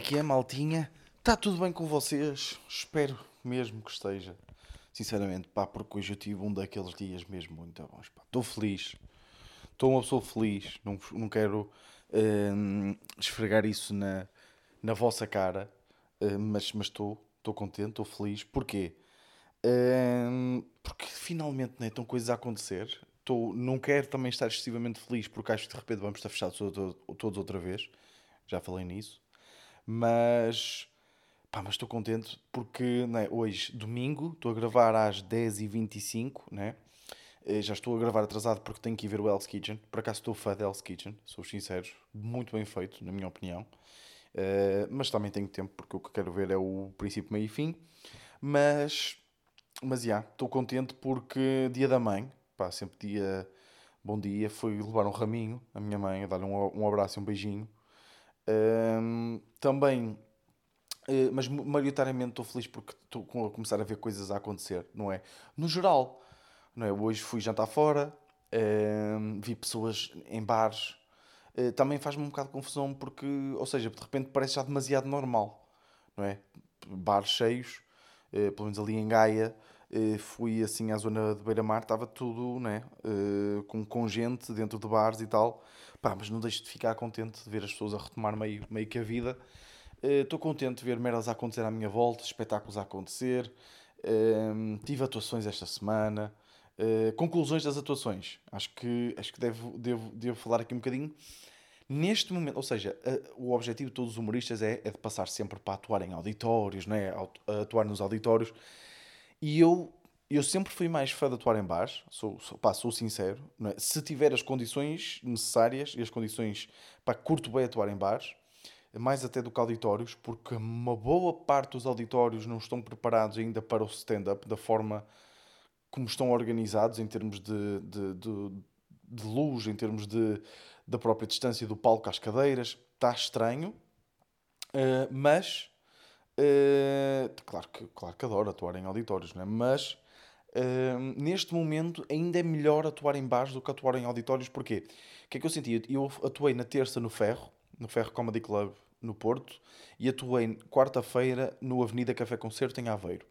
É que é, maltinha? Está tudo bem com vocês? Espero mesmo que esteja. Sinceramente, pá, porque hoje eu tive um daqueles dias mesmo muito bons. Estou feliz. Estou uma pessoa feliz. Não, não quero hum, esfregar isso na, na vossa cara, hum, mas estou. Estou contente, estou feliz. Porquê? Hum, porque finalmente né, estão coisas a acontecer. Estou, não quero também estar excessivamente feliz porque acho que de repente vamos estar fechados todos outra vez. Já falei nisso. Mas, pá, mas estou contente porque né, hoje, domingo, estou a gravar às 10h25, né? Eh, Já estou a gravar atrasado porque tenho que ir ver o Hell's Kitchen. Por acaso estou fã de Hell's Kitchen, sou sincero. Muito bem feito, na minha opinião. Eh, mas também tenho tempo porque o que quero ver é o princípio, meio e fim. Mas, mas já, estou contente porque dia da mãe, pá, sempre dia, bom dia, foi levar um raminho à minha mãe, a dar-lhe um, um abraço e um beijinho. Ahm, também, eh, mas ma- maioritariamente estou feliz porque estou a começar a ver coisas a acontecer, não é? No geral, não é? Hoje fui jantar fora, ahm, vi pessoas em bares, eh, também faz-me um bocado de confusão porque, ou seja, de repente parece já demasiado normal, não é? Bares cheios, eh, pelo menos ali em Gaia, eh, fui assim à zona de Beira-Mar, estava tudo, né? eh, com, com gente dentro de bares e tal. Pá, mas não deixo de ficar contente de ver as pessoas a retomar meio, meio que a vida. Estou contente de ver merdas a acontecer à minha volta, espetáculos a acontecer. Ehm, tive atuações esta semana. Eh, conclusões das atuações. Acho que, acho que devo, devo, devo falar aqui um bocadinho. Neste momento, ou seja, o objetivo de todos os humoristas é, é de passar sempre para atuar em auditórios, não é? Atuar nos auditórios. E eu, eu sempre fui mais fã de atuar em bares, sou, sou, pá, sou sincero. é? Se tiver as condições necessárias e as condições, pá, curto bem atuar em bares, mais até do que auditórios, porque uma boa parte dos auditórios não estão preparados ainda para o stand-up da forma como estão organizados em termos de, de, de, de luz, em termos de, da própria distância do palco às cadeiras. Está estranho, eh, mas eh, claro, que, claro que adoro atuar em auditórios, não é? mas eh, neste momento ainda é melhor atuar em bares do que atuar em auditórios. Porquê? O que é que eu senti? Eu atuei na terça no Ferro, no Ferro Comedy Club no Porto, e atuei quarta-feira no Avenida Café Concerto em Aveiro.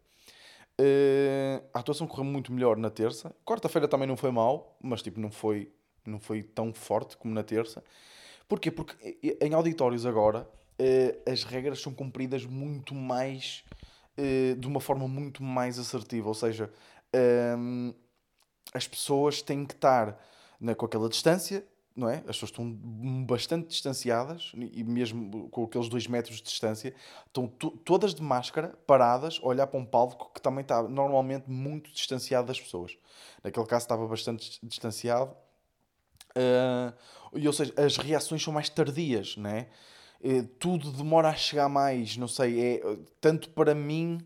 Eh, a atuação correu muito melhor na terça. Quarta-feira também não foi mal, mas tipo, não foi, não foi tão forte como na terça. Porquê? Porque eh, em auditórios agora eh, as regras são cumpridas muito mais eh, de uma forma muito mais assertiva. Ou seja, ehm, as pessoas têm que estar né, com aquela distância, não é? As pessoas estão bastante distanciadas e mesmo com aqueles dois metros de distância, estão to- todas de máscara, paradas, a olhar para um palco que também está normalmente muito distanciado das pessoas. Naquele caso estava bastante dis- distanciado. Ah, e, ou seja, as reações são mais tardias, né? Eh, tudo demora a chegar mais, não sei, é, eh, tanto para mim,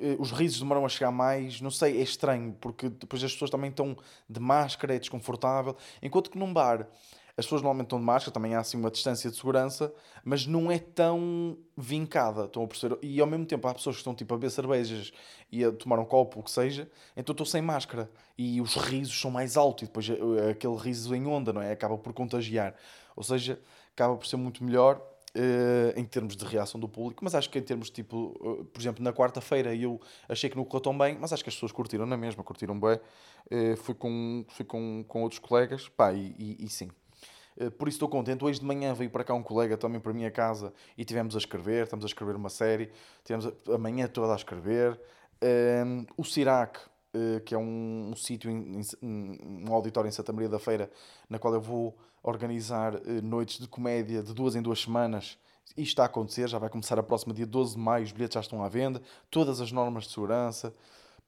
eh, os risos demoram a chegar mais, não sei, é estranho, porque depois as pessoas também estão de máscara, é desconfortável, enquanto que num bar as pessoas normalmente estão de máscara, também há assim uma distância de segurança, mas não é tão vincada, estão a perceber? E ao mesmo tempo há pessoas que estão tipo a beber cervejas e a tomar um copo, o que seja, então estou sem máscara e os risos são mais altos e depois eh, aquele riso em onda, não é? Acaba por contagiar. Ou seja, acaba por ser muito melhor eh, em termos de reação do público, mas acho que em termos de tipo, eh, por exemplo, na quarta-feira eu achei que não correu tão bem, mas acho que as pessoas curtiram na mesma, curtiram bem. Eh, fui com, fui com, com outros colegas, pá, e, e- e sim. Eh, Por isso estou contente. Hoje de manhã veio para cá um colega também para a minha casa e tivemos a escrever, estamos a escrever uma série, tivemos a, manhã toda a escrever. Ehm, o Cirac, eh, que é um, um sítio, um auditório em Santa Maria da Feira, na qual eu vou organizar eh, noites de comédia de duas em duas semanas. Isto está a acontecer, já vai começar a próxima dia 12 de maio, os bilhetes já estão à venda, todas as normas de segurança.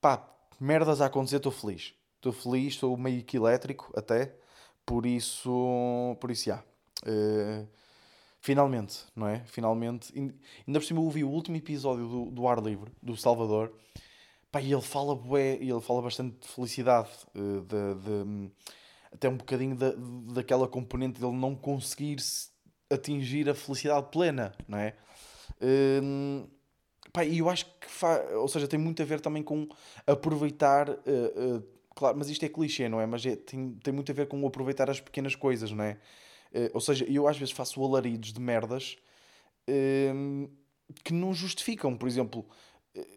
Pá, merdas a acontecer, estou feliz. Estou feliz, estou meio que elétrico até, por isso, por isso, já. Eh, finalmente, não é? Finalmente. Ain- Ainda por cima eu ouvi o último episódio do, do Ar Livre, do Salvador, pá, e ele fala bué, e ele fala bastante de felicidade, eh, de, de- até um bocadinho da, daquela componente dele não conseguir se- atingir a felicidade plena, não é? Hum, pá, e eu acho que fa... ou seja, tem muito a ver também com aproveitar, eh, eh, claro, mas isto é clichê, não é? Mas é- tem, tem muito a ver com aproveitar as pequenas coisas, não é? Eh, ou seja, eu às vezes faço alaridos de merdas hum, que não justificam. Por exemplo,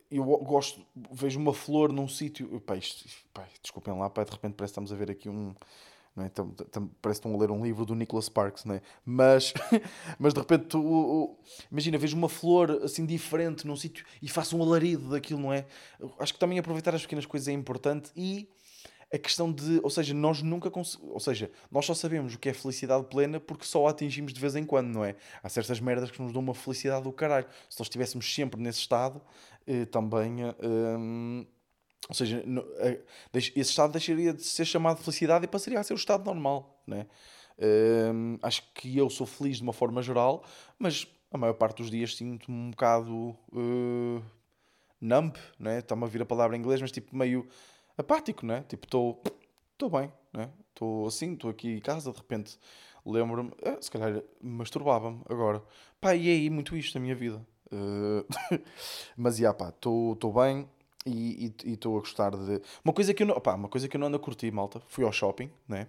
eu gosto, vejo uma flor num sítio. Pá, isto, pá, desculpem lá, pá, de repente parece que estamos a ver aqui um. Não é? Tam, tam, parece que estão a ler um livro do Nicholas Sparks, não é? Mas, mas de repente, tu, imagina, vejo uma flor assim diferente num sítio e faço um alarido daquilo, não é? Acho que também aproveitar as pequenas coisas é importante e a questão de, ou seja, nós nunca, ou seja, nós só sabemos o que é felicidade plena porque só a atingimos de vez em quando, não é? Há certas merdas que nos dão uma felicidade do caralho. Se nós estivéssemos sempre nesse estado, eh, também, eh, hum, ou seja, no, eh, esse estado deixaria de ser chamado de felicidade e passaria a ser o estado normal, né? Hum, acho que eu sou feliz de uma forma geral, mas a maior parte dos dias sinto-me um bocado uh, numb, né? Está-me a vir a palavra em inglês, mas tipo meio apático, né? Tipo, estou estou bem, né? Estou assim, estou aqui em casa, de repente lembro-me, eh, se calhar masturbava-me agora. Pá, e é aí muito isto na minha vida. Uh, mas, já pá, estou bem e estou a gostar de... Uma coisa que eu não, pá, uma coisa que eu não ando a curtir, malta, fui ao shopping, né?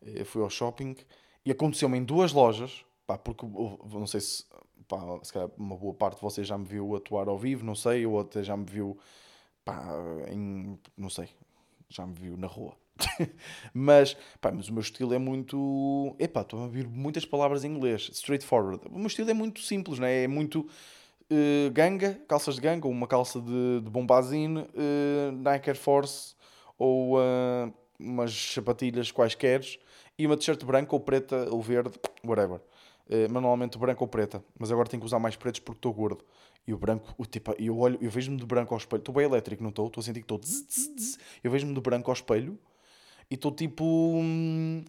Eu eh, fui ao shopping e aconteceu-me em duas lojas, pá, porque não sei se, pá, se calhar uma boa parte de vocês já me viu atuar ao vivo, não sei, ou até já me viu pá, em, não sei, já me viu na rua. mas, pá, mas o meu estilo é muito. Epá, estou a ouvir muitas palavras em inglês, straightforward. O meu estilo é muito simples, né? é muito uh, ganga, calças de ganga, ou uma calça de, de bombazine, uh, Nike Air Force, ou uh, umas sapatilhas quaisquer, e uma t-shirt branca ou preta ou verde, whatever. Uh, normalmente branca ou preta, mas agora tenho que usar mais pretos porque estou gordo. E o branco, o tipo, eu olho, eu vejo-me de branco ao espelho. Estou bem elétrico, não estou? Estou a sentir que estou. Eu vejo-me de branco ao espelho e estou tipo. Hum,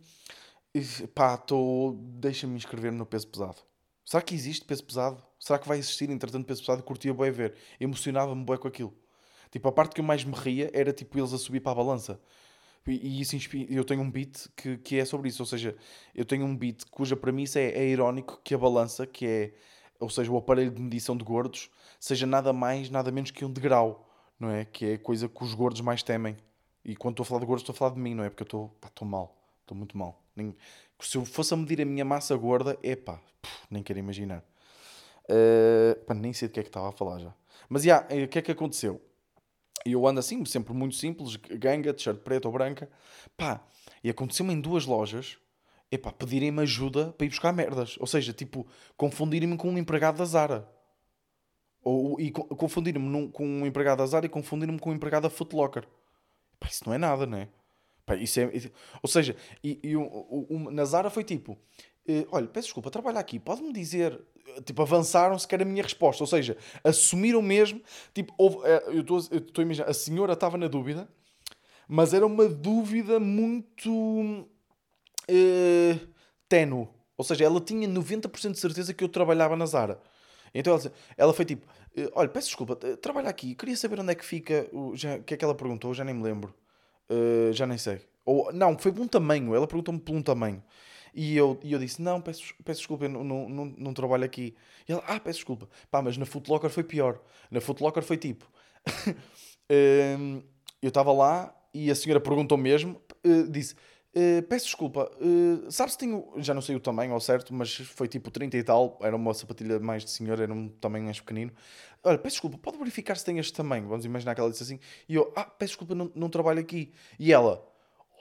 pá, estou. Deixa-me inscrever no peso pesado. Será que existe peso pesado? Será que vai existir, entretanto, peso pesado? Curtia bem ver. Emocionava-me bem com aquilo. Tipo, a parte que eu mais me ria era tipo eles a subir para a balança. E, isso inspira. Eu tenho um beat que, que é sobre isso. Ou seja, eu tenho um beat cuja premissa é, é irónico que a balança, que é ou seja, o aparelho de medição de gordos, seja nada mais, nada menos que um degrau, não é? Que é a coisa que os gordos mais temem. E quando estou a falar de gordos, estou a falar de mim, não é? Porque eu estou, pá, estou mal, estou muito mal. Nem, se eu fosse a medir a minha massa gorda, é pá, nem quero imaginar. Uh, pá, nem sei do que é que estava a falar já. Mas já, yeah, o que é que aconteceu? Eu ando assim, sempre muito simples, ganga, t-shirt preta ou branca. Pá, e aconteceu-me em duas lojas epá, pedirem-me ajuda para ir buscar merdas. Ou seja, tipo, confundirem-me com um empregado da Zara. Ou, e confundirem-me com um empregado da Zara e confundirem-me com um empregado da Footlocker. Epá, isso não é nada, não é? Isso é, ou seja, e, e um, um, na Zara foi tipo: eh, olha, peço desculpa, trabalho aqui, pode-me dizer. Tipo, avançaram-se que era a minha resposta. Ou seja, assumiram mesmo. Tipo, houve, eh, eu estou a imaginar, a senhora estava na dúvida, mas era uma dúvida muito uh. Ou seja, ela tinha 90% de certeza que eu trabalhava na Zara. Então ela, ela foi tipo: uh, Olha, peço desculpa, uh, trabalho aqui, queria saber onde é que fica. O já, que é que ela perguntou? Já nem me lembro. Uh, já nem sei. Ou, não, foi por um tamanho. Ela perguntou-me por um tamanho. E eu, e eu disse: Não, peço, peço desculpa, eu não, não, não, não trabalho aqui. E ela: Ah, peço desculpa. Pá, mas na Footlocker foi pior. Na Footlocker foi tipo: ehm, Eu estava lá e a senhora perguntou mesmo, disse Uh, peço desculpa, uh, sabe se tenho. Já não sei o tamanho ao certo, mas foi tipo 30 e tal. Era uma sapatilha mais de senhor, era um tamanho mais pequenino. Olha, peço desculpa, pode verificar se tem este tamanho? Vamos imaginar que ela disse assim. E eu, ah, peço desculpa, não, não trabalho aqui. E ela,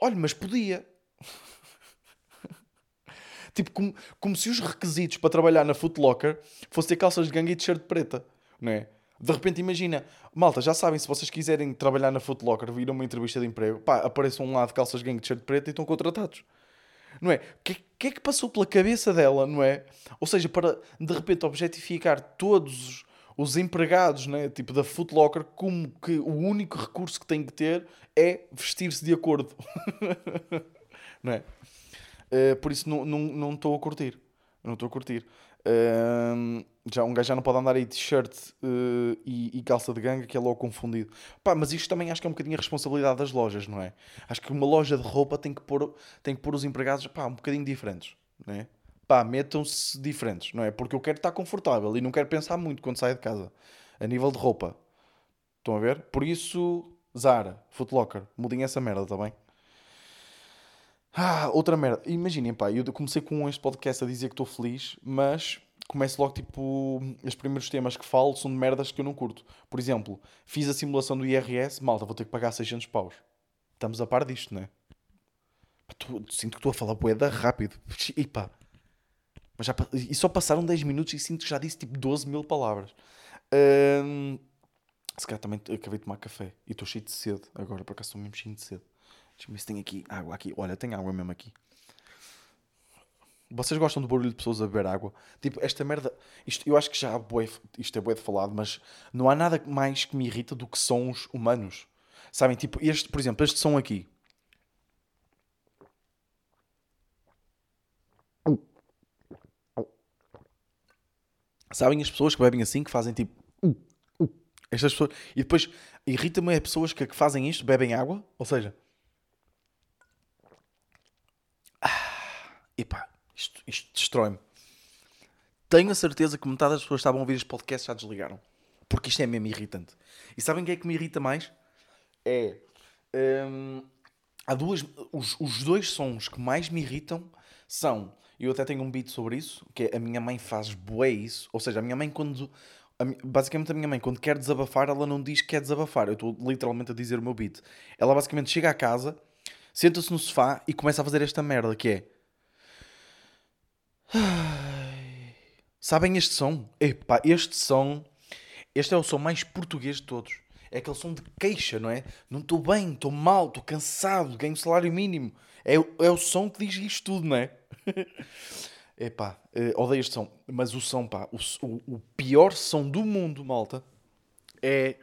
olha, mas podia. tipo, como, como se os requisitos para trabalhar na Footlocker fossem calças de gangue e t-shirt preta, não é? De repente, imagina, malta, já sabem, se vocês quiserem trabalhar na Footlocker, vir a uma entrevista de emprego, pá, apareçam lá de calças gangue de shirt preto e estão contratados. Não é? O que, que, é que passou pela cabeça dela, não é? Ou seja, para de repente objetificar todos os, os empregados, né, tipo da Footlocker, como que o único recurso que tem que ter é vestir-se de acordo. não é? Uh, por isso não estou a curtir. Não estou a curtir já, um gajo já não pode andar aí de t-shirt uh, e, e, calça de ganga que é logo confundido. Pá, mas isto também acho que é um bocadinho a responsabilidade das lojas, não é? Acho que uma loja de roupa tem que pôr, tem que pôr os empregados pá, um bocadinho diferentes, não é? Pá, metam-se diferentes, não é? Porque eu quero estar confortável e não quero pensar muito quando saio de casa. A nível de roupa. Estão a ver? Por isso, Zara, Footlocker, mudem essa merda, tá bem? Ah, outra merda. Imaginem, pá, eu comecei com este podcast a dizer que estou feliz, mas começo logo tipo. Os primeiros temas que falo são de merdas que eu não curto. Por exemplo, fiz a simulação do IRS, malta, vou ter que pagar 600 paus. Estamos a par disto, não é? Sinto que estou a falar boeda rápido. E pá. Mas já, e só passaram 10 minutos e sinto que já disse tipo 12 mil palavras. Ahm, se calhar também acabei de tomar café e estou cheio de sede agora, por acaso estou mesmo cheio de sede. Deixa-me ver se tem aqui água aqui. Olha, tem água mesmo aqui. Vocês gostam do barulho de pessoas a beber água? Tipo, esta merda. Isto, eu acho que já bué, isto é bué de falado, mas não há nada mais que me irrita do que sons humanos. Sabem? Tipo, este, por exemplo, este som aqui. Sabem as pessoas que bebem assim, que fazem tipo. Estas pessoas. E depois irrita-me as pessoas que, que fazem isto, bebem água, ou seja. Ah, epá, isto, destrói-me. Tenho a certeza que metade das pessoas que estavam a ouvir este podcast já desligaram. Porque isto é mesmo irritante. E sabem o que é que me irrita mais? É. hum, há duas. Os, os dois sons que mais me irritam são. Eu até tenho um beat sobre isso, que é a minha mãe faz bué isso. Ou seja, a minha mãe quando. a basicamente a minha mãe quando quer desabafar, ela não diz que quer desabafar. Eu estou literalmente a dizer o meu beat. Ela basicamente chega à casa, senta-se no sofá e começa a fazer esta merda que é. Sabem este som? Epá, este som. Este é o som mais português de todos. É aquele som de queixa, não é? Não estou bem, estou mal, estou cansado, ganho salário mínimo. É, o- é o som que diz isto tudo, não é? Epá, eh, odeio este som. Mas o som, pá, o, o- o pior som do mundo, malta, é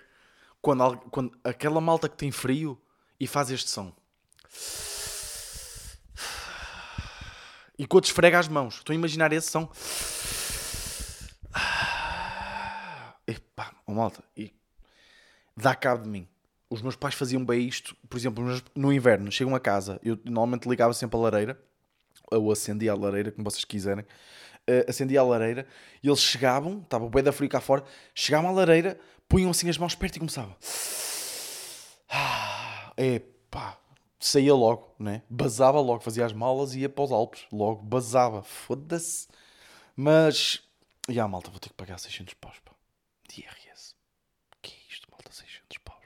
quando, quando aquela malta que tem frio e faz este som. E quando esfrega as mãos. Estou a imaginar esse som. Epá, oh malta, e dá cabo de mim. Os meus pais faziam bem isto, por exemplo, no inverno, chegam a casa, eu normalmente ligava sempre a lareira, ou acendia a lareira, como vocês quiserem, eh, acendia a lareira, e eles chegavam, estava bem da frio cá fora, chegavam à lareira, punham assim as mãos perto e começavam. Ah, Epá, saía logo, né? Basava logo, fazia as malas e ia para os Alpes, logo, basava, foda-se. Mas, e a malta, vou ter que pagar 600 paus, pá, de IRS. que é isto, malta, 600 paus?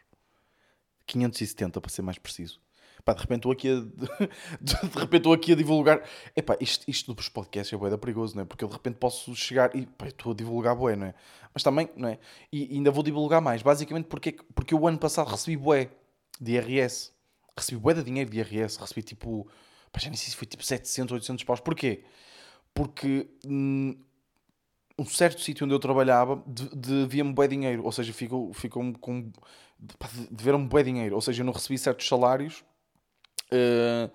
570 para ser mais preciso. Pá, de repente estou aqui a, de repente estou aqui a divulgar. Epá, isto, isto dos podcasts é bué da perigoso, não é? Porque eu de repente posso chegar e pá, estou a divulgar bué, não é? Mas também, não é? E ainda vou divulgar mais, basicamente porque, porque eu ano passado recebi bué de IRS. Recebi bué de dinheiro de IRS, recebi tipo, pá, já nem sei se foi tipo 700, 800 paus. Porquê? Porque hum, um certo sítio onde eu trabalhava de- devia-me bué dinheiro, ou seja, ficou, ficou com deveram-me bué dinheiro, ou seja, eu não recebi certos salários, eh,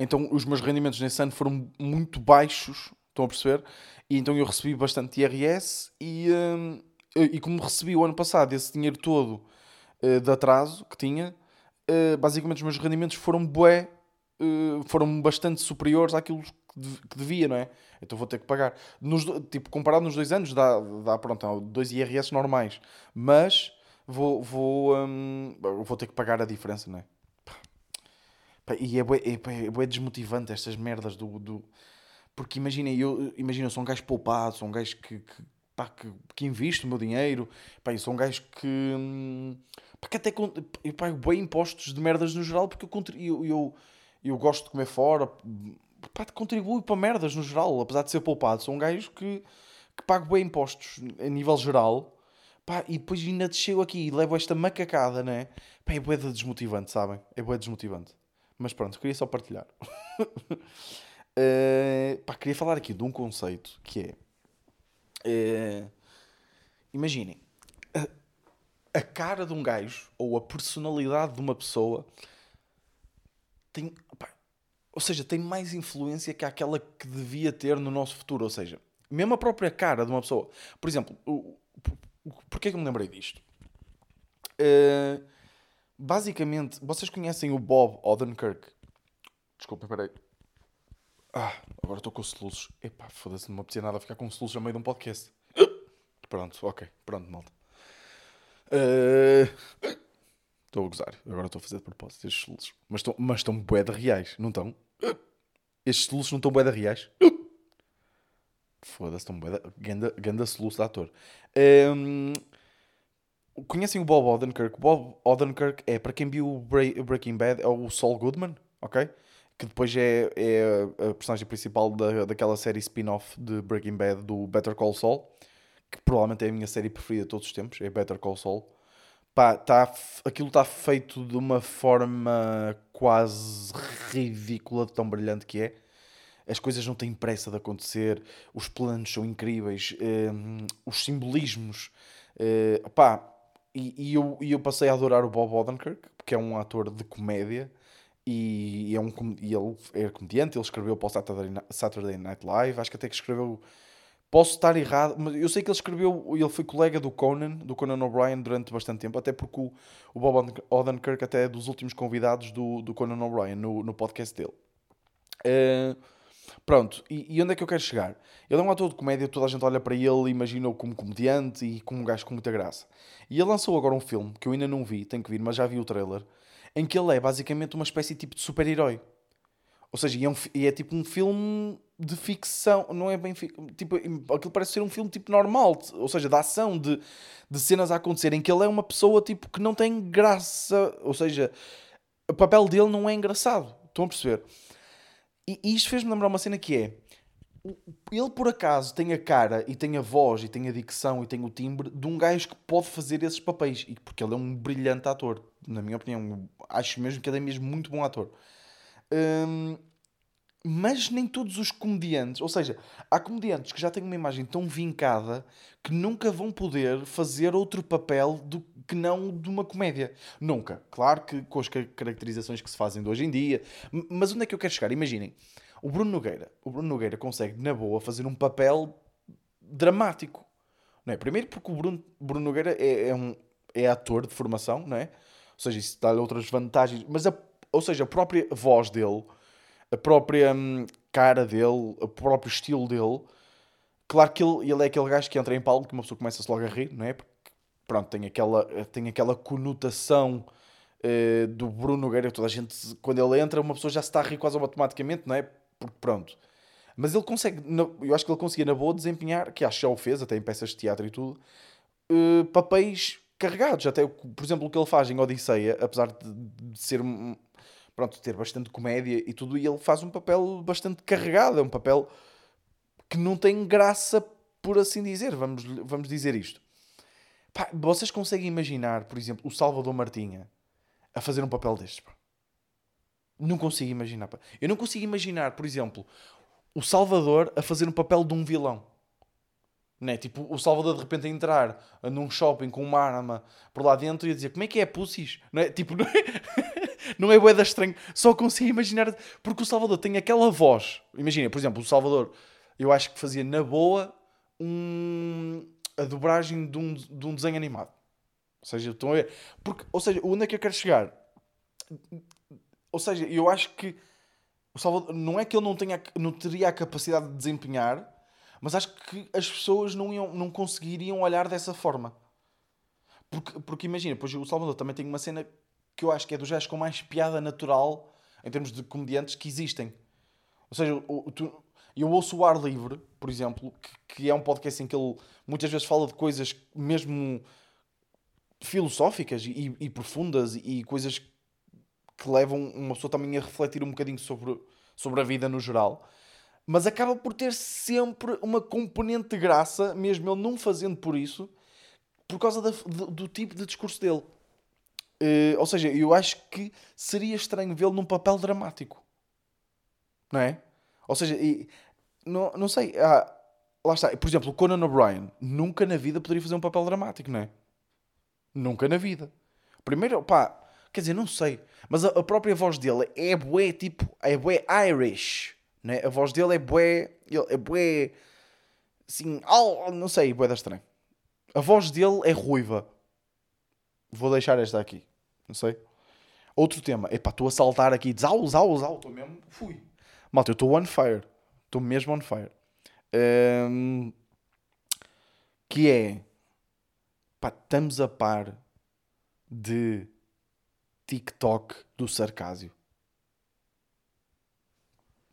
então os meus rendimentos nesse ano foram muito baixos, estão a perceber? E então eu recebi bastante IRS e, hum, e como recebi o ano passado esse dinheiro todo eh, de atraso que tinha, eh, basicamente os meus rendimentos foram bué, eh, foram bastante superiores àquilo que dev- que devia, não é? Então vou ter que pagar. Nos tipo, comparado nos dois anos, dá, dá pronto, há dois IRS normais. Mas vou, vou, hum, vou ter que pagar a diferença, não é? E é bué, é, é bué desmotivante estas merdas do... do... Porque imaginem, eu, imagina, eu sou um gajo poupado, sou um gajo que, que, pá, que, que invisto o meu dinheiro, pá, eu sou um gajo que... hum, pá, que até eu pago bem impostos de merdas no geral porque eu, eu, eu, eu gosto de comer fora, pá, contribuo para merdas no geral, apesar de ser poupado, sou um gajo que, que pago bem impostos a nível geral, pá, e depois ainda chego aqui e levo esta macacada, né? Pá, é de desmotivante, sabem? É bué desmotivante. Mas pronto, queria só partilhar. Eh, pá, queria falar aqui de um conceito que é... eh, imaginem, a cara de um gajo ou a personalidade de uma pessoa tem... pá, ou seja, tem mais influência que aquela que devia ter no nosso futuro. Ou seja, mesmo a própria cara de uma pessoa. Por exemplo, o, o, porquê que eu me lembrei disto? Eh, basicamente, vocês conhecem o Bob Odenkirk? Desculpa, peraí. Ah, agora estou com soluços. Epá, foda-se, não me apetecia nada ficar com soluços a meio de um podcast. Pronto, ok. Pronto, malta. Estou a gozar. Agora estou a fazer de propósito estes soluços. Mas estão, mas estão bué de reais, não estão? Estes soluços não estão bué de reais? Foda-se, tão bem. Ganda, ganda soluço de ator. Um, conhecem o Bob Odenkirk? Bob Odenkirk é, para quem viu o Breaking Bad, é o Saul Goodman, ok? Que depois é, é a personagem principal da, daquela série spin-off de Breaking Bad do Better Call Saul, que provavelmente é a minha série preferida de todos os tempos, é Better Call Saul. Pá, tá, aquilo está feito de uma forma quase ridícula, de tão brilhante que é as coisas não têm pressa de acontecer, os planos são incríveis, um, os simbolismos. Uh, pá, e, e, eu, e eu passei a adorar o Bob Odenkirk, que é um ator de comédia e, é um, e ele é comediante. Ele escreveu para o Saturday Night Live, acho que até que escreveu. Posso estar errado, mas eu sei que ele escreveu, ele foi colega do Conan, do Conan O'Brien durante bastante tempo, até porque o, o Bob Odenkirk até é dos últimos convidados do, do Conan O'Brien no, no podcast dele. Uh, Pronto, e, e, onde é que eu quero chegar? Ele é um ator de comédia, toda a gente olha para ele imagina-o como comediante e como um gajo com muita graça. E ele lançou agora um filme que eu ainda não vi, tenho que vir, mas já vi o trailer, em que ele é basicamente uma espécie tipo de super-herói. Ou seja, é, um, é, tipo um filme de ficção, não é bem. Tipo, aquilo parece ser um filme tipo normal, ou seja, de ação, de, de cenas a acontecer, em que ele é uma pessoa tipo que não tem graça, ou seja, o papel dele não é engraçado. Estão a perceber? E, e isto fez-me lembrar uma cena que é. Ele por acaso tem a cara e tem a voz e tem a dicção e tem o timbre de um gajo que pode fazer esses papéis. E porque ele é um brilhante ator, na minha opinião. Acho mesmo que ele é mesmo muito bom ator. Hum, mas nem todos os comediantes, ou seja, há comediantes que já têm uma imagem tão vincada que nunca vão poder fazer outro papel do que não de uma comédia. Nunca. Claro que com as caracterizações que se fazem de hoje em dia. Mas onde é que eu quero chegar? Imaginem, o Bruno Nogueira. O Bruno Nogueira consegue, na boa, fazer um papel dramático. Não é? Primeiro porque o Bruno, Bruno Nogueira é, é, um, é ator de formação, não é? Ou seja, isso dá-lhe outras vantagens. Mas, a, ou seja, a própria voz dele a própria hum, cara dele, o próprio estilo dele. Claro que ele, ele é aquele gajo que entra em palco que uma pessoa começa-se logo a rir, não é? Porque, pronto, tem aquela, tem aquela conotação uh, do Bruno Nogueira. Toda a gente, quando ele entra, uma pessoa já se está a rir quase automaticamente, não é? Porque, pronto. Mas ele consegue, eu acho que ele conseguia na boa desempenhar, que acho que já o fez, até em peças de teatro e tudo, uh, papéis carregados. Até, por exemplo, o que ele faz em Odisseia, apesar de, de ser pronto, ter bastante comédia e tudo, e ele faz um papel bastante carregado, é um papel que não tem graça, por assim dizer, vamos, vamos dizer isto. Pá, vocês conseguem imaginar, por exemplo, o Salvador Martinha a fazer um papel destes? Pá? Não consigo imaginar. Pá. Eu não consigo imaginar, por exemplo, o Salvador a fazer um papel de um vilão. Não é? Tipo, o Salvador de repente a entrar num shopping com uma arma por lá dentro e a dizer como é que é, pussies? Não é? Tipo, não é, não é boeda estranho. Só consigo imaginar, porque o Salvador tem aquela voz. Imagina, por exemplo, o Salvador, eu acho que fazia na boa um, a dobragem de um, de um desenho animado. Ou seja, estão a ver? Porque, ou seja, onde é que eu quero chegar? Ou seja, eu acho que o Salvador, não é que ele não, tenha, não teria a capacidade de desempenhar mas acho que as pessoas não, iam, não conseguiriam olhar dessa forma. Porque, porque imagina, pois o Salvador também tem uma cena que eu acho que é dos gajos com mais piada natural em termos de comediantes que existem. Ou seja, eu ouço o Ar Livre, por exemplo, que, que, é um podcast em que ele muitas vezes fala de coisas mesmo filosóficas e, e profundas e coisas que levam uma pessoa também a refletir um bocadinho sobre, sobre a vida no geral mas acaba por ter sempre uma componente de graça, mesmo ele não fazendo por isso, por causa da, do, do, tipo de discurso dele. Uh, ou seja, eu acho que seria estranho vê-lo num papel dramático. Não é? Ou seja, e, não, não sei. Ah, lá está. Por exemplo, o Conan O'Brien nunca na vida poderia fazer um papel dramático, não é? Nunca na vida. Primeiro, pá, quer dizer, não sei. Mas a, a própria voz dele é bué, tipo, é bué Irish. Né? A voz dele é bué, é bué, assim, não sei, bué da estranho. A voz dele é ruiva. Vou deixar esta aqui, não sei. Outro tema, epá, estou a saltar aqui, zau, zau, zau, estou mesmo, fui. Malta, eu estou on fire, estou mesmo on fire. Um, que é, pá, estamos a par de TikTok do sarcásio.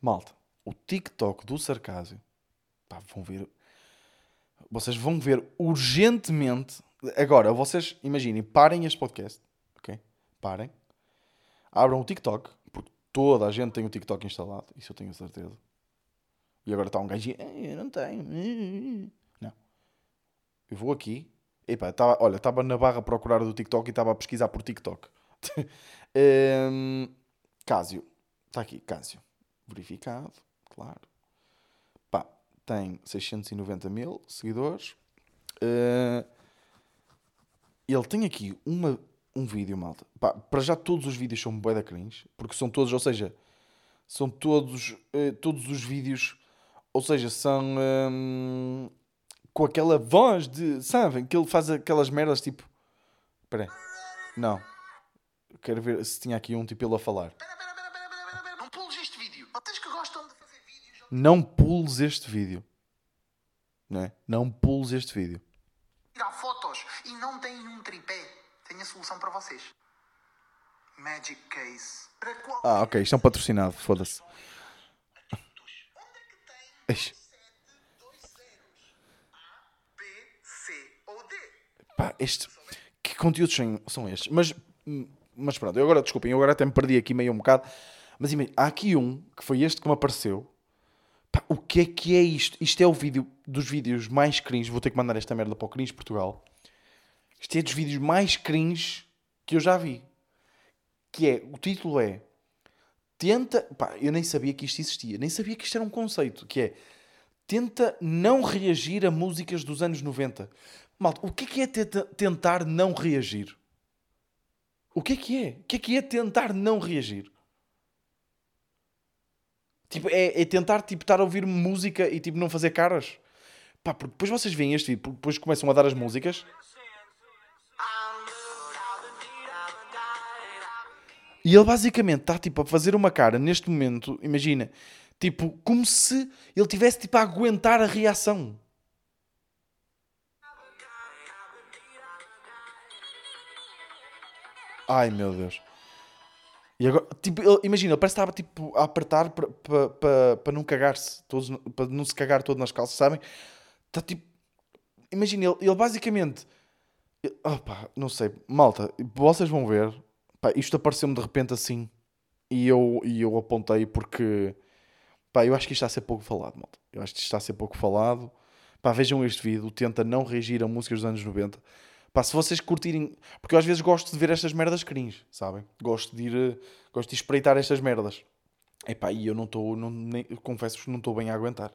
Malta, o TikTok do sarcásio Pá, vão ver. Vocês vão ver urgentemente. Agora, vocês imaginem, parem este podcast, ok? Parem. Abram o TikTok, porque toda a gente tem o TikTok instalado, isso eu tenho certeza. E agora está um gajo. "Eh, Eu não tenho. Não. Eu vou aqui. Epá, tava, olha, estava na barra a procurar do TikTok e estava a pesquisar por TikTok. Hum, Cásio. Está aqui, Cásio. Verificado, claro. Pá, tem 690 mil seguidores. Uh, ele tem aqui uma, um vídeo, malta. Pá, para já todos os vídeos são bué da cringe, porque são todos, ou seja, são todos, eh, todos os vídeos, ou seja, são hum, com aquela voz de, sabem, que ele faz aquelas merdas tipo, espera aí, não, quero ver se tinha aqui um tipo ele a falar. Não pules este vídeo. Vocês que gostam de fazer vídeos Não pules este vídeo, não é? Não pules este vídeo. tirar fotos e não têm um tripé, tenho a solução para vocês. Magic Case. Ah, ok, isto é um patrocinado, foda-se. Onde que tem Eish. 7, 2 zeros? A, B, C ou D? Pá, este. Que conteúdos são, estes? Mas, mas pronto, eu agora, desculpem, eu agora até me perdi aqui meio um bocado. Mas há aqui um que foi este que me apareceu. Pá, o que é que é isto? Isto é o vídeo dos vídeos mais cringe. Vou ter que mandar esta merda para o Cringe Portugal. Isto é dos vídeos mais cringe que eu já vi. Que é, o título é Tenta. Pá, eu nem sabia que isto existia, nem sabia que isto era um conceito. Que é Tenta não reagir a músicas dos anos 90. Malta, o que é que é tenta- tentar não reagir? O que é que é? O que é que é tentar não reagir? Tipo, é, é tentar tipo, estar a ouvir música e tipo, não fazer caras? Pá, porque depois vocês veem este vídeo, depois começam a dar as músicas. E ele basicamente está tipo a fazer uma cara neste momento, imagina, tipo, como se ele tivesse tipo a aguentar a reação. Ai meu Deus. E agora, tipo, ele- imagina, ele parece que estava tipo a apertar para pa, pa, pa não cagar-se, para não se cagar todo nas calças, sabem? Está tipo. Imagina, ele, ele basicamente. ele- Opa, não sei, malta, vocês vão ver. Pá, isto apareceu-me de repente assim e eu, e eu apontei porque. Pá, eu acho que isto está a ser pouco falado, malta. Eu acho que isto está a ser pouco falado. Pá, vejam este vídeo, tenta não reagir a músicas dos anos 90. Pá, se vocês curtirem. Porque eu às vezes gosto de ver estas merdas cringe, sabem? Gosto de ir. eh, Gosto de espreitar estas merdas. E eu não estou. Confesso-vos que não estou bem a aguentar.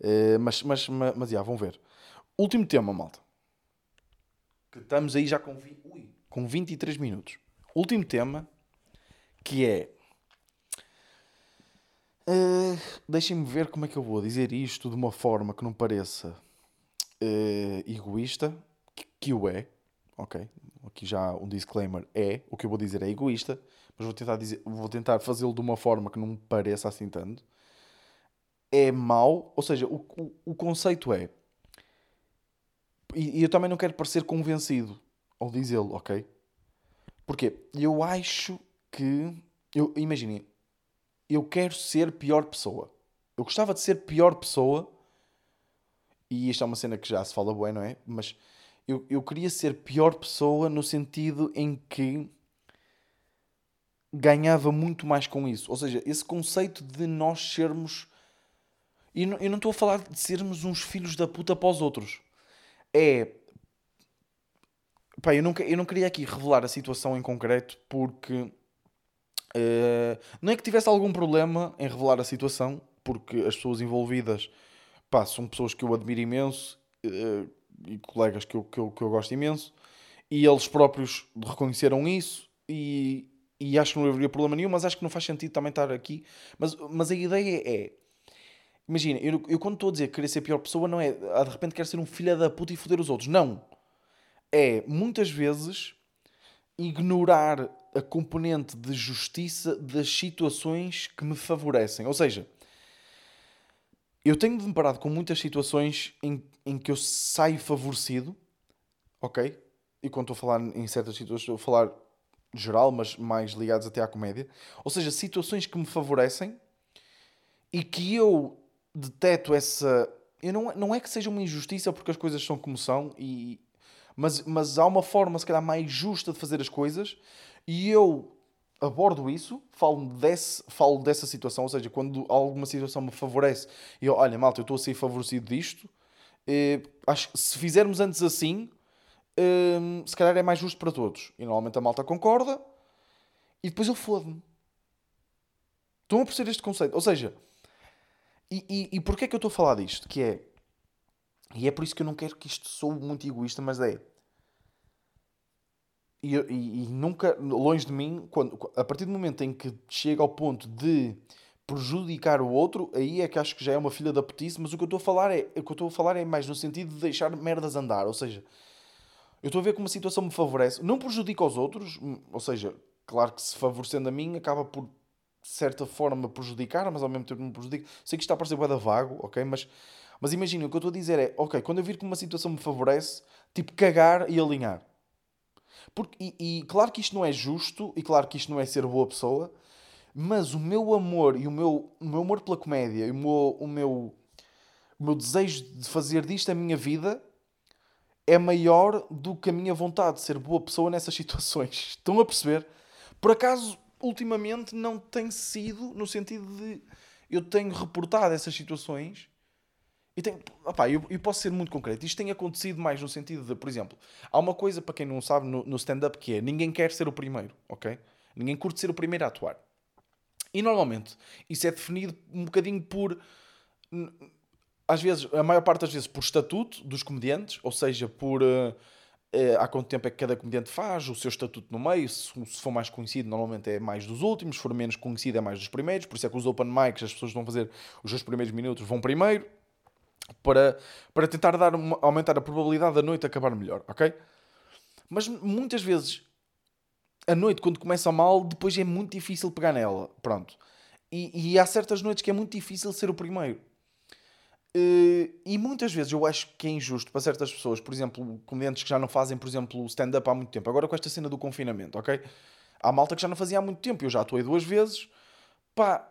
Eh, mas, mas, mas, mas, já, vão ver. Último tema, malta. Que estamos aí já com, vi... Ui, com 23 minutos. Último tema, que é. eh, Deixem-me ver como é que eu vou dizer isto de uma forma que não pareça eh, egoísta, que, o é, ok? Aqui já um disclaimer é, o que eu vou dizer é egoísta, mas vou tentar, dizer, vou tentar fazê-lo de uma forma que não pareça assim tanto. É mau, ou seja, o, o, o conceito é, e, e eu também não quero parecer convencido ao dizê-lo, ok? Porque eu acho que, eu, imaginem, eu quero ser pior pessoa. Eu gostava de ser pior pessoa e isto é uma cena que já se fala bem, não é? Mas eu, eu queria ser pior pessoa no sentido em que ganhava muito mais com isso. Ou seja, esse conceito de nós sermos. E eu não estou a falar de sermos uns filhos da puta para os outros. É. Pá, eu que- eu não queria aqui revelar a situação em concreto porque. eh, não é que tivesse algum problema em revelar a situação, porque as pessoas envolvidas pá, são pessoas que eu admiro imenso eh, e colegas que eu, que, eu, que eu gosto imenso e eles próprios reconheceram isso e, e acho que não haveria problema nenhum, mas acho que não faz sentido também estar aqui. Mas, mas a ideia é. Imagina, eu, eu quando estou a dizer que querer ser pior pessoa, não é ah, de repente quero ser um filho da puta e foder os outros. Não. É muitas vezes ignorar a componente de justiça das situações que me favorecem. Ou seja, eu tenho de me deparado com muitas situações em, em que eu saio favorecido, ok? E quando estou a falar em certas situações, estou a falar geral, mas mais ligados até à comédia. Ou seja, situações que me favorecem e que eu deteto essa, eu não, não é que seja uma injustiça porque as coisas são como são, e, mas, mas há uma forma, se calhar, mais justa de fazer as coisas e eu abordo isso, falo, desse, falo dessa situação, ou seja, quando alguma situação me favorece e eu, olha, malta, eu estou a ser favorecido disto, eh, acho que se fizermos antes assim, eh, se calhar é mais justo para todos. E normalmente a malta concorda e depois eu fodo-me. Estão a perceber este conceito? Ou seja, e, e, e porquê é que eu estou a falar disto? Que é, e é por isso que eu não quero que isto soe muito egoísta, mas é, e, e, e, nunca, longe de mim, quando, a partir do momento em que chega ao ponto de prejudicar o outro, aí é que acho que já é uma filha da petice, mas o que eu estou a falar é, o que eu estou a falar é mais no sentido de deixar merdas andar, ou seja, eu estou a ver como a situação me favorece, não prejudica os outros, ou seja, claro que se favorecendo a mim acaba por de certa forma prejudicar, mas ao mesmo tempo não prejudica. Sei que está a parecer bué vago, ok? Mas, mas imagina, o que eu estou a dizer é, ok, quando eu vir que uma situação me favorece, tipo cagar e alinhar. Porque, e, e, claro que isto não é justo, e claro que isto não é ser boa pessoa, mas o meu amor e o meu, o meu amor pela comédia e o meu, o, meu, o meu desejo de fazer disto a minha vida é maior do que a minha vontade de ser boa pessoa nessas situações. Estão a perceber? Por acaso, ultimamente, não tem sido no sentido de eu tenho reportado essas situações e tem, eu, eu, posso ser muito concreto. Isto tem acontecido mais no sentido de, por exemplo, há uma coisa para quem não sabe no, no stand-up que é ninguém quer ser o primeiro, ok? Ninguém curte ser o primeiro a atuar. E normalmente isso é definido um bocadinho por. Às vezes, a maior parte das vezes, por estatuto dos comediantes, ou seja, por. Uh, uh, há quanto tempo é que cada comediante faz, o seu estatuto no meio. Se, se, for mais conhecido, normalmente é mais dos últimos, se for menos conhecido, é mais dos primeiros. Por isso é que os open mics, as pessoas vão fazer os seus primeiros minutos, vão primeiro para, para tentar dar uma, aumentar a probabilidade da noite acabar melhor, ok? Mas muitas vezes a noite, quando começa mal, depois é muito difícil pegar nela. Pronto. E, e há certas noites que é muito difícil ser o primeiro. Uh, e muitas vezes eu acho que é injusto para certas pessoas, por exemplo, comediantes que já não fazem, por exemplo, stand-up há muito tempo. Agora com esta cena do confinamento, ok? Há malta que já não fazia há muito tempo. Eu já atuei duas vezes. Pá,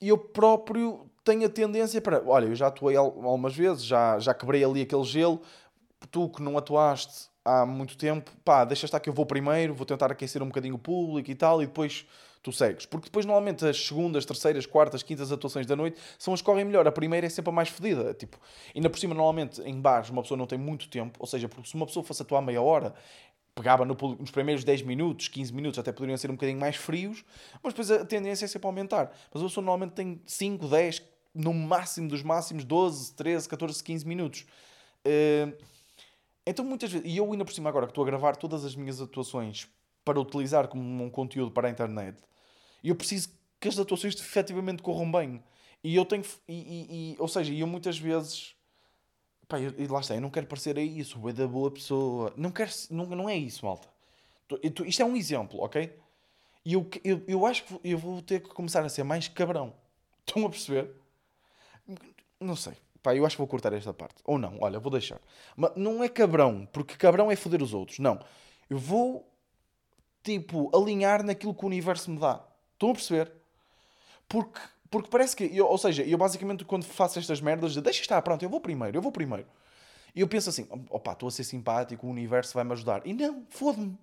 eu próprio tenho a tendência para. Olha, eu já atuei algumas vezes, já, já quebrei ali aquele gelo. Tu que não atuaste há muito tempo, pá, deixa estar que eu vou primeiro, vou tentar aquecer um bocadinho o público e tal, e depois tu segues. Porque depois, normalmente, as segundas, terceiras, quartas, quintas atuações da noite são as que correm melhor. A primeira é sempre a mais fedida. Tipo, ainda por cima, normalmente, em bares, uma pessoa não tem muito tempo. Ou seja, porque se uma pessoa fosse atuar meia hora, pegava no público nos primeiros 10 minutos, 15 minutos, até poderiam ser um bocadinho mais frios, mas depois a tendência é sempre aumentar. Mas a pessoa normalmente tem 5, 10, no máximo dos máximos, 12, 13, 14, 15 minutos. Uh, então muitas vezes, e eu ainda por cima agora que estou a gravar todas as minhas atuações para utilizar como um conteúdo para a internet, eu preciso que as atuações efetivamente corram bem. E eu tenho, e, e, e ou seja, eu muitas vezes, pá, eu, e lá está, eu não quero parecer a isso, é da boa pessoa, não, quero, não, não é isso, malta. Isto é um exemplo, ok? E eu, eu, eu acho que eu vou ter que começar a ser mais cabrão. Estão a perceber? Não sei. Pá, eu acho que vou cortar esta parte. Ou não, olha, vou deixar. Mas não é cabrão, porque cabrão é foder os outros. Não. Eu vou, tipo, alinhar naquilo que o universo me dá. Estão a perceber? Porque, porque parece que, eu, ou seja, eu basicamente quando faço estas merdas, de, deixa estar, pronto, eu vou primeiro, eu vou primeiro. E eu penso assim, opá, estou a ser simpático, o universo vai-me ajudar. E não, foda-me.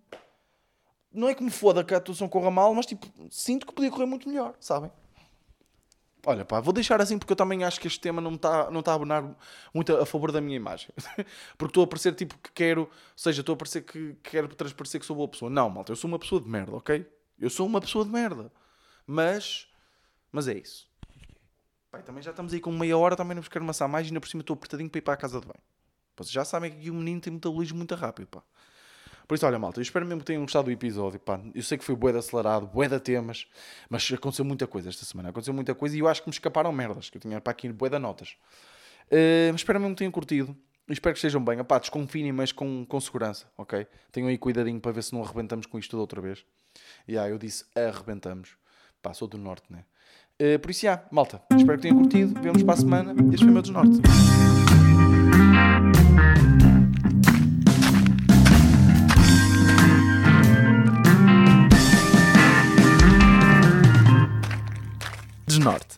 Não é que me foda que a atuação corra mal, mas tipo, sinto que podia correr muito melhor, sabem? Olha, pá, vou deixar assim porque eu também acho que este tema não está não tá a abonar muito a, favor da minha imagem. porque estou a parecer tipo que quero, ou seja, estou a parecer que quero transparecer que sou boa pessoa. Não, malta, eu sou uma pessoa de merda, ok? Eu sou uma pessoa de merda. Mas, mas é isso. Pai, também já estamos aí com meia hora, também não vos quero amassar mais e ainda por cima estou apertadinho para ir para a casa de banho. Vocês já sabem que o menino tem metabolismo muito rápido, pá. Por isso, olha, malta, eu espero mesmo que tenham gostado do episódio. Pá. Eu sei que foi bué de acelerado, bué de temas, mas aconteceu muita coisa esta semana. Aconteceu muita coisa e eu acho que me escaparam merdas, que eu tinha para aqui bué de notas. Uh, espero mesmo que tenham curtido. Espero que estejam bem. Epá, desconfinem, mas com, com segurança, ok? Tenham aí cuidadinho para ver se não arrebentamos com isto outra vez. E yeah, eu disse arrebentamos. Pá, sou do norte, né? Uh, por isso, já, malta, espero que tenham curtido. Vemos para a semana. Este foi o meu desnorte. Norte.